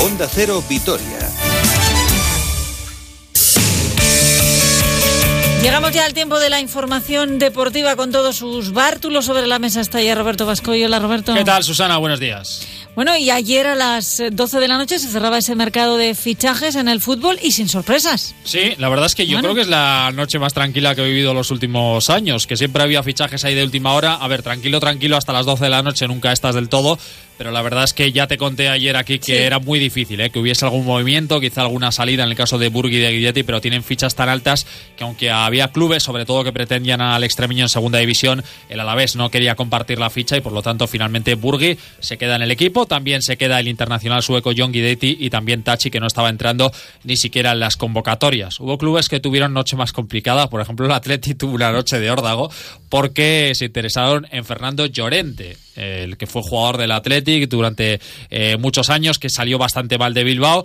Onda Cero Vitoria. Llegamos ya al tiempo de la información deportiva con todos sus bártulos sobre la mesa. Está ya Roberto Vascoy. Hola, Roberto. ¿Qué tal, Susana? Buenos días. Bueno, y ayer a las 12 de la noche se cerraba ese mercado de fichajes en el fútbol y sin sorpresas. Sí, la verdad es que yo creo que es la noche más tranquila que he vivido los últimos años, que siempre había fichajes ahí de última hora. A ver, tranquilo, tranquilo, hasta las 12 de la noche nunca estás del todo, pero la verdad es que ya te conté ayer aquí que era muy difícil, ¿eh? que hubiese algún movimiento, quizá alguna salida en el caso de Burgui y de Guilletti, pero tienen fichas tan altas que aunque había clubes, sobre todo que pretendían al extremiño en segunda división, el Alavés no quería compartir la ficha y por lo tanto finalmente Burgui se queda en el equipo, también se queda el internacional sueco John Guidetti y también Tachi que no estaba entrando ni siquiera en las convocatorias. Hubo clubes que tuvieron noche más complicada, por ejemplo el Atleti tuvo una noche de órdago porque se interesaron en Fernando Llorente el que fue jugador del Athletic durante eh, muchos años, que salió bastante mal de Bilbao.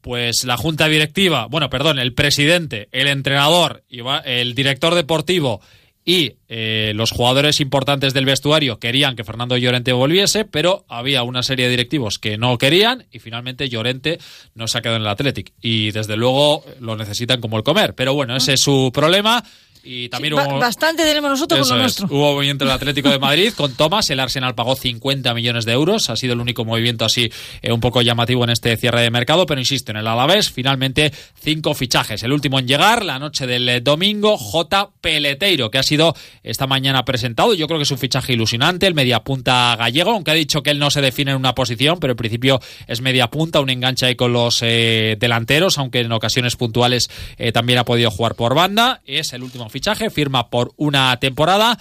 Pues la junta directiva, bueno, perdón, el presidente, el entrenador, el director deportivo y eh, los jugadores importantes del vestuario querían que Fernando Llorente volviese, pero había una serie de directivos que no querían y finalmente Llorente no se ha quedado en el Athletic. Y desde luego lo necesitan como el comer. Pero bueno, ese es su problema. Y también hubo, bastante tenemos nosotros con lo nuestro. Hubo movimiento del Atlético de Madrid con Thomas. El Arsenal pagó 50 millones de euros. Ha sido el único movimiento así eh, un poco llamativo en este cierre de mercado. Pero insisto, en el Alavés, finalmente cinco fichajes. El último en llegar, la noche del eh, domingo, J. Peleteiro, que ha sido esta mañana presentado. Yo creo que es un fichaje ilusionante. El mediapunta gallego, aunque ha dicho que él no se define en una posición, pero en principio es mediapunta, un enganche ahí con los eh, delanteros, aunque en ocasiones puntuales también ha podido jugar por banda. Es el último fichaje, firma por una temporada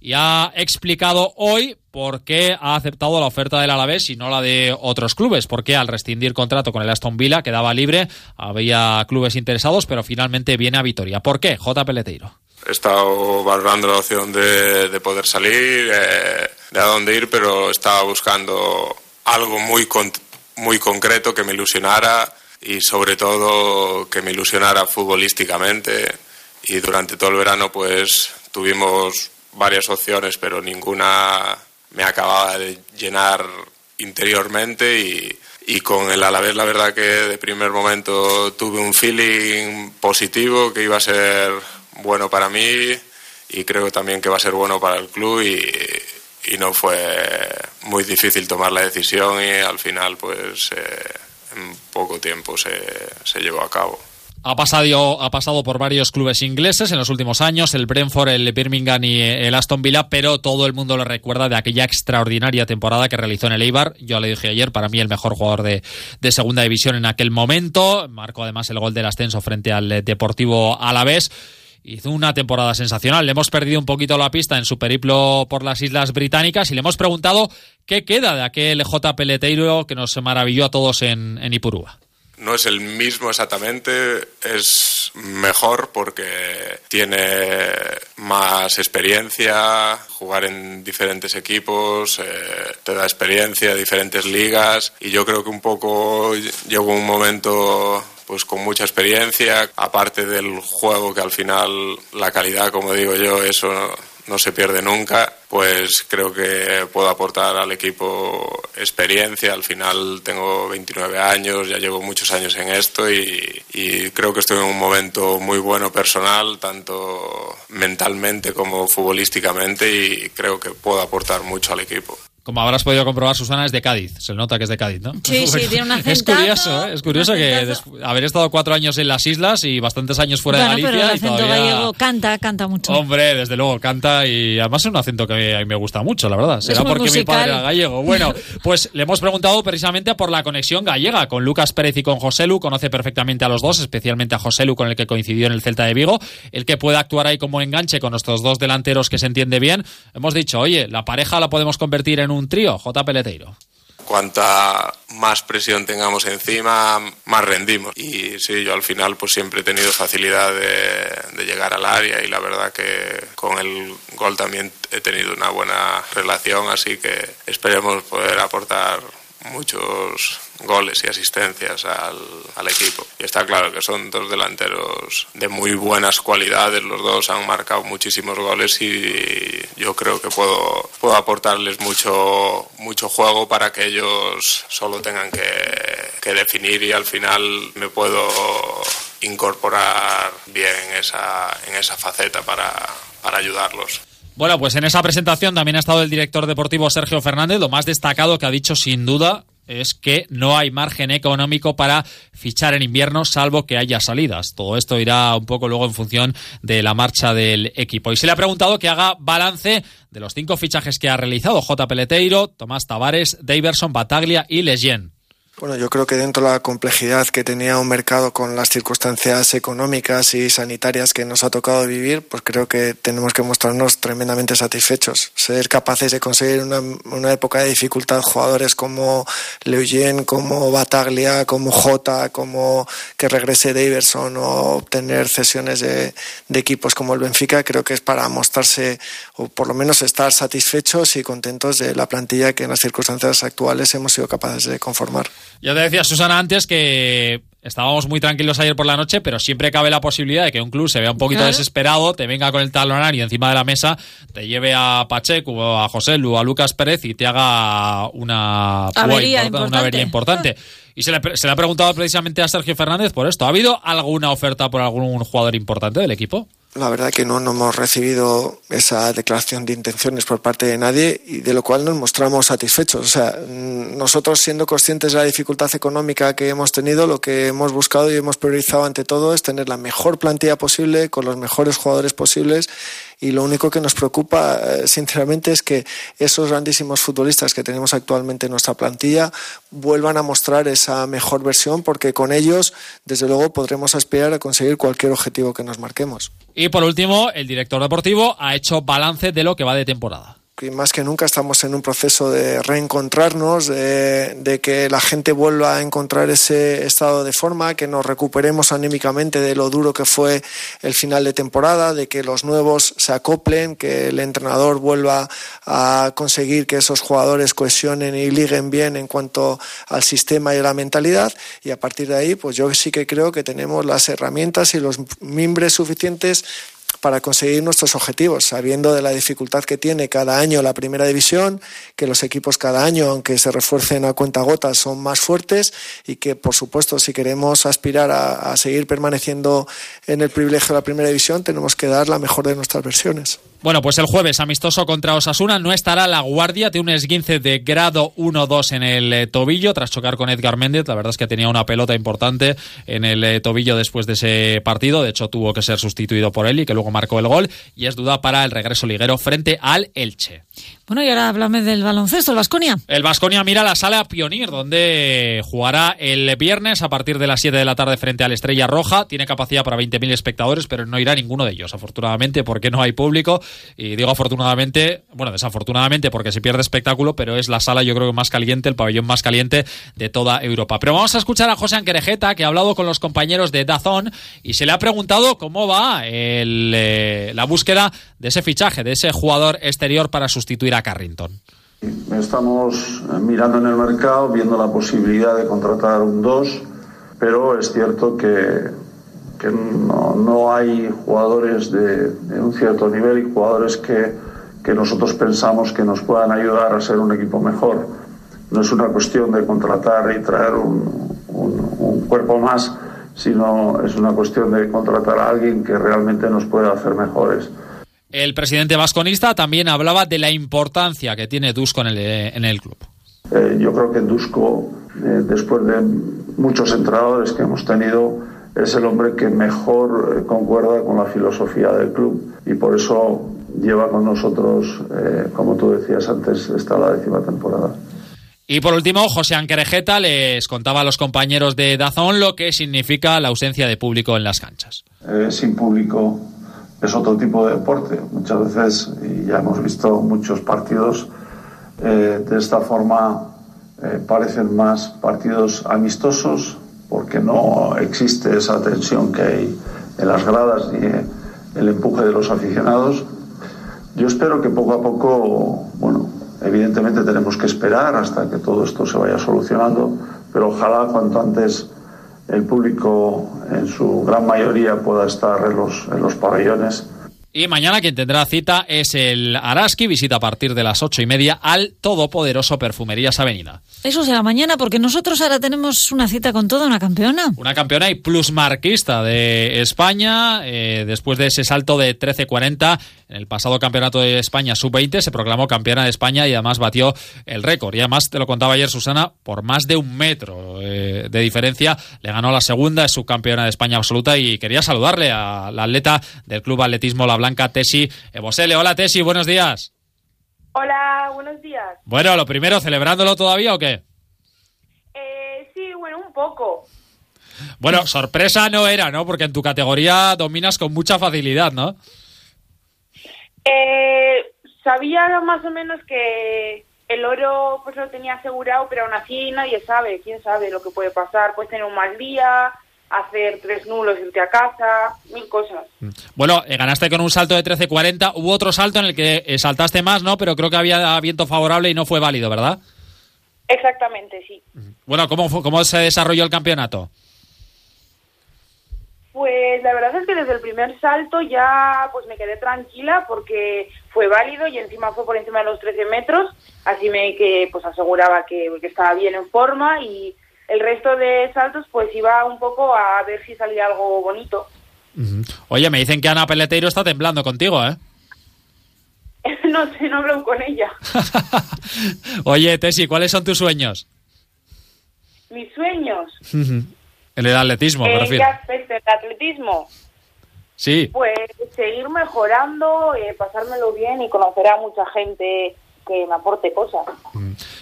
y ha explicado hoy por qué ha aceptado la oferta del Alavés y no la de otros clubes, porque al rescindir contrato con el Aston Villa quedaba libre, había clubes interesados, pero finalmente viene a Vitoria. ¿Por qué? J. Peleteiro. He estado valorando la opción de, poder salir, eh, de a dónde ir, pero estaba buscando algo muy, muy concreto que me ilusionara y sobre todo que me ilusionara futbolísticamente y durante todo el verano pues tuvimos varias opciones, pero ninguna me acababa de llenar interiormente y, y con el Alavés la verdad que de primer momento tuve un feeling positivo que iba a ser bueno para mí y creo también que va a ser bueno para el club y, no fue muy difícil tomar la decisión y al final pues eh, en poco tiempo se, se llevó a cabo. Ha pasado, ha pasado por varios clubes ingleses en los últimos años, el Brentford, el Birmingham y el Aston Villa, pero todo el mundo lo recuerda de aquella extraordinaria temporada que realizó en el Eibar. Yo le dije ayer, para mí el mejor jugador de, de segunda división en aquel momento. Marcó además el gol del ascenso frente al Deportivo Alavés hizo una temporada sensacional. Le hemos perdido un poquito la pista en su periplo por las Islas Británicas y le hemos preguntado qué queda de aquel J. Peleteiro que nos maravilló a todos en, en Ipurúa no es el mismo exactamente, es mejor porque tiene más experiencia, jugar en diferentes equipos, eh, te da experiencia, diferentes ligas y yo creo que un poco llegó un momento pues con mucha experiencia, aparte del juego que al final la calidad, como digo yo, eso no se pierde nunca, pues creo que puedo aportar al equipo experiencia. Al final tengo 29 años, ya llevo muchos años en esto y, creo que estoy en un momento muy bueno personal, tanto mentalmente como futbolísticamente y creo que puedo aportar mucho al equipo como habrás podido comprobar, Susana es de Cádiz. Se nota que es de Cádiz, ¿no? Sí, sí, tiene una Es curioso, ¿eh? Es curioso que haber estado cuatro años en las islas y bastantes años fuera de Galicia. Pero el acento gallego canta, canta mucho. Hombre, desde luego canta y además es un acento que a mí me gusta mucho, la verdad. Será porque mi padre era gallego. Bueno, pues le hemos preguntado precisamente por la conexión gallega con Lucas Pérez y con José Lu. Conoce perfectamente a los dos, especialmente a José Lu, con el que coincidió en el Celta de Vigo. El que puede actuar ahí como enganche con nuestros dos delanteros que se entiende bien. Hemos dicho, oye, la pareja la podemos convertir en un trío. JP Cuanta más presión tengamos encima, más rendimos. Y sí, yo al final pues siempre he tenido facilidad de, llegar al área y la verdad que con el gol también he tenido una buena relación, así que esperemos poder aportar muchos goles y asistencias al, al, equipo. Y está claro que son dos delanteros de muy buenas cualidades, los dos han marcado muchísimos goles y yo creo que puedo, puedo aportarles mucho, mucho juego para que ellos solo tengan que, que definir y al final me puedo incorporar bien en esa, en esa faceta para, para ayudarlos. Bueno, pues en esa presentación también ha estado el director deportivo Sergio Fernández. Lo más destacado que ha dicho sin duda es que no hay margen económico para fichar en invierno salvo que haya salidas. Todo esto irá un poco luego en función de la marcha del equipo. Y se le ha preguntado que haga balance de los cinco fichajes que ha realizado J. Peleteiro, Tomás Tavares, Daverson, Bataglia y Leyen. Bueno, yo creo que dentro de la complejidad que tenía un mercado con las circunstancias económicas y sanitarias que nos ha tocado vivir, pues creo que tenemos que mostrarnos tremendamente satisfechos. Ser capaces de conseguir una, una época de dificultad jugadores como Leugen, como Bataglia, como Jota, como que regrese Daverson o obtener cesiones de, de equipos como el Benfica, creo que es para mostrarse o por lo menos estar satisfechos y contentos de la plantilla que en las circunstancias actuales hemos sido capaces de conformar. Ya te decía Susana antes que estábamos muy tranquilos ayer por la noche, pero siempre cabe la posibilidad de que un club se vea un poquito claro. desesperado, te venga con el talonario encima de la mesa, te lleve a Pacheco, a José Lu, a Lucas Pérez y te haga una avería importante. Una avería importante. Y se le, se le ha preguntado precisamente a Sergio Fernández por esto. ¿Ha habido alguna oferta por algún jugador importante del equipo? La verdad que no, no hemos recibido esa declaración de intenciones por parte de nadie y de lo cual nos mostramos satisfechos. O sea, nosotros siendo conscientes de la dificultad económica que hemos tenido, lo que hemos buscado y hemos priorizado ante todo es tener la mejor plantilla posible, con los mejores jugadores posibles y lo único que nos preocupa, sinceramente, es que esos grandísimos futbolistas que tenemos actualmente en nuestra plantilla vuelvan a mostrar esa mejor versión porque con ellos, desde luego, podremos aspirar a conseguir cualquier objetivo que nos marquemos. Y por último, el director deportivo ha hecho balance de lo que va de temporada y más que nunca estamos en un proceso de reencontrarnos, de, de, que la gente vuelva a encontrar ese estado de forma, que nos recuperemos anímicamente de lo duro que fue el final de temporada, de que los nuevos se acoplen, que el entrenador vuelva a conseguir que esos jugadores cohesionen y liguen bien en cuanto al sistema y a la mentalidad. Y a partir de ahí, pues yo sí que creo que tenemos las herramientas y los mimbres suficientes para conseguir nuestros objetivos, sabiendo de la dificultad que tiene cada año la primera división, que los equipos cada año, aunque se refuercen a cuenta gotas, son más fuertes y que, por supuesto, si queremos aspirar a, a seguir permaneciendo en el privilegio de la primera división, tenemos que dar la mejor de nuestras versiones. Bueno, pues el jueves amistoso contra Osasuna no estará la guardia, tiene un esguince de grado 1-2 en el eh, tobillo tras chocar con Edgar Méndez. La verdad es que tenía una pelota importante en el eh, tobillo después de ese partido. De hecho, tuvo que ser sustituido por él y que luego marcó el gol. Y es duda para el regreso liguero frente al Elche. Bueno, y ahora háblame del baloncesto, el Vasconia. El Vasconia mira la sala Pionir, donde jugará el viernes a partir de las 7 de la tarde frente al Estrella Roja. Tiene capacidad para 20.000 espectadores, pero no irá ninguno de ellos, afortunadamente, porque no hay público. Y digo afortunadamente, bueno, desafortunadamente porque se pierde espectáculo, pero es la sala yo creo que más caliente, el pabellón más caliente de toda Europa. Pero vamos a escuchar a José Anquerejeta, que ha hablado con los compañeros de Dazón y se le ha preguntado cómo va el, eh, la búsqueda de ese fichaje, de ese jugador exterior para sustituir a Carrington. Estamos mirando en el mercado, viendo la posibilidad de contratar un 2, pero es cierto que, que no, no, hay jugadores de, de, un cierto nivel y jugadores que, que nosotros pensamos que nos puedan ayudar a ser un equipo mejor. No es una cuestión de contratar y traer un, un, un cuerpo más, sino es una cuestión de contratar a alguien que realmente nos pueda hacer mejores. El presidente vasconista también hablaba de la importancia que tiene Dusko en el, en el club. Eh, yo creo que Dusko, eh, después de muchos entrenadores que hemos tenido, es el hombre que mejor eh, concuerda con la filosofía del club y por eso lleva con nosotros, eh, como tú decías antes, está la décima temporada. Y por último, José Anquerejeta les contaba a los compañeros de Dazón lo que significa la ausencia de público en las canchas. Eh, sin público es otro tipo de deporte. Muchas veces, y ya hemos visto muchos partidos, eh, de esta forma parecen más partidos amistosos porque no existe esa tensión que hay en las gradas ni el empuje de los aficionados. Yo espero que poco a poco, bueno, evidentemente tenemos que esperar hasta que todo esto se vaya solucionando, pero ojalá cuanto antes el público en su gran mayoría pueda estar en los, en los pabellones y mañana quien tendrá cita es el Araski, visita a partir de las ocho y media al todopoderoso Perfumerías Avenida. Eso será mañana, porque nosotros ahora tenemos una cita con toda una campeona. Una campeona y plusmarquista de España, eh, después de ese salto de 13.40 en el pasado campeonato de España sub-20, se proclamó campeona de España y además batió el récord. Y además, te lo contaba ayer Susana, por más de un metro eh, de diferencia, le ganó la segunda, es subcampeona de España absoluta y quería saludarle a la atleta del Club Atletismo La Blanca, Tesi Ebosele. Hola Tesi, buenos días. Hola, buenos días. Bueno, lo primero, ¿celebrándolo todavía o qué? Eh, sí, bueno, un poco. Bueno, sorpresa no era, ¿no? Porque en tu categoría dominas con mucha facilidad, ¿no? Eh, sabía más o menos que el oro pues lo tenía asegurado, pero aún así nadie sabe, quién sabe lo que puede pasar. Puedes tener un mal día, hacer tres nulos, irte a casa, mil cosas. Bueno, eh, ganaste con un salto de 13.40. Hubo otro salto en el que eh, saltaste más, ¿no? Pero creo que había viento favorable y no fue válido, ¿verdad? Exactamente, sí. Bueno, ¿cómo, fue, cómo se desarrolló el campeonato? Pues la verdad es que desde el primer salto ya pues me quedé tranquila porque fue válido y encima fue por encima de los 13 metros, así me que pues aseguraba que, que estaba bien en forma y el resto de saltos pues iba un poco a ver si salía algo bonito. Oye, me dicen que Ana Peleteiro está temblando contigo, ¿eh? no sé, no hablo con ella. Oye, Tesi, ¿cuáles son tus sueños? Mis sueños. en el atletismo, me refiero. ¿En el atletismo? Sí. Pues seguir mejorando, eh, pasármelo bien y conocer a mucha gente que me aporte cosas.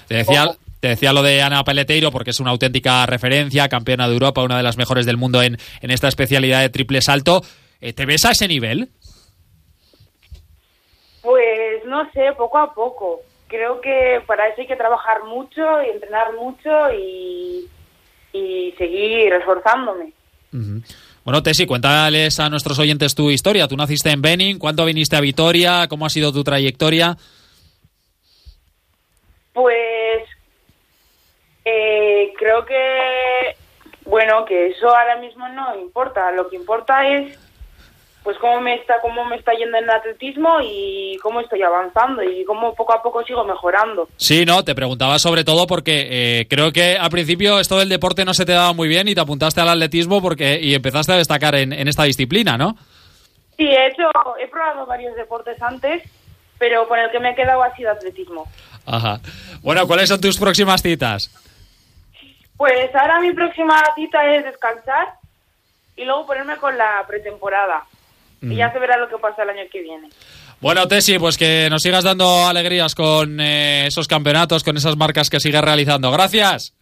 Te decía, te decía lo de Ana Peleteiro porque es una auténtica referencia, campeona de Europa, una de las mejores del mundo en, en esta especialidad de triple salto. Eh, ¿Te ves a ese nivel? Pues no sé, poco a poco. Creo que para eso hay que trabajar mucho y entrenar mucho y, y seguir esforzándome. Bueno, Tesi, cuéntales a nuestros oyentes tu historia. Tú naciste en Benin, ¿cuándo viniste a Vitoria? ¿Cómo ha sido tu trayectoria? Pues creo que, bueno, que eso ahora mismo no importa. Lo que importa es, pues, cómo me está, cómo me está yendo en el atletismo y cómo estoy avanzando y cómo poco a poco sigo mejorando. Sí, no, te preguntaba sobre todo porque eh, creo que al principio esto del deporte no se te daba muy bien y te apuntaste al atletismo porque y empezaste a destacar en, en esta disciplina, ¿no? Sí, he hecho, he probado varios deportes antes, pero con el que me he quedado ha sido atletismo. Ajá. Bueno, ¿cuáles son tus próximas citas? Pues ahora mi próxima cita es descansar y luego ponerme con la pretemporada. Y ya se verá lo que pasa el año que viene. Bueno, Tesi, pues que nos sigas dando alegrías con eh, esos campeonatos, con esas marcas que sigues realizando. Gracias.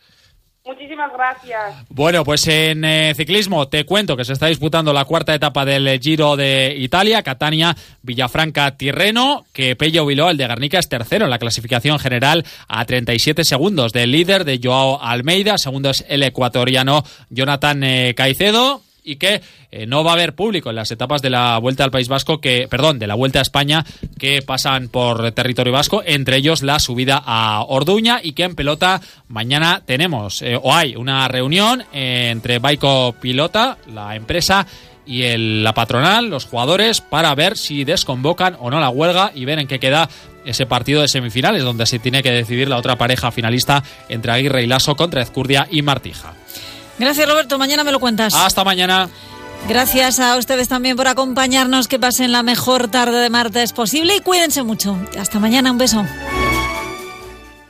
Muchísimas gracias. Bueno, pues en eh, ciclismo te cuento que se está disputando la cuarta etapa del Giro de Italia, Catania, Villafranca, Tirreno, que Pello Bilbao, el de Garnica, es tercero en la clasificación general a 37 segundos del líder de Joao Almeida, segundo es el ecuatoriano Jonathan eh, Caicedo y que eh, no va a haber público en las etapas de la Vuelta al País Vasco, que, perdón, de la Vuelta a España que pasan por territorio vasco, entre ellos la subida a Orduña y que en pelota mañana tenemos eh, o hay una reunión entre Baico Pilota, la empresa, y el, la patronal, los jugadores, para ver si desconvocan o no la huelga y ver en qué queda ese partido de semifinales, donde se tiene que decidir la otra pareja finalista entre Aguirre y Lasso contra Ezcurdia y Martija. Gracias, Roberto. Mañana me lo cuentas. Hasta mañana. Gracias a ustedes también por acompañarnos. Que pasen la mejor tarde de martes posible y cuídense mucho. Hasta mañana. Un beso.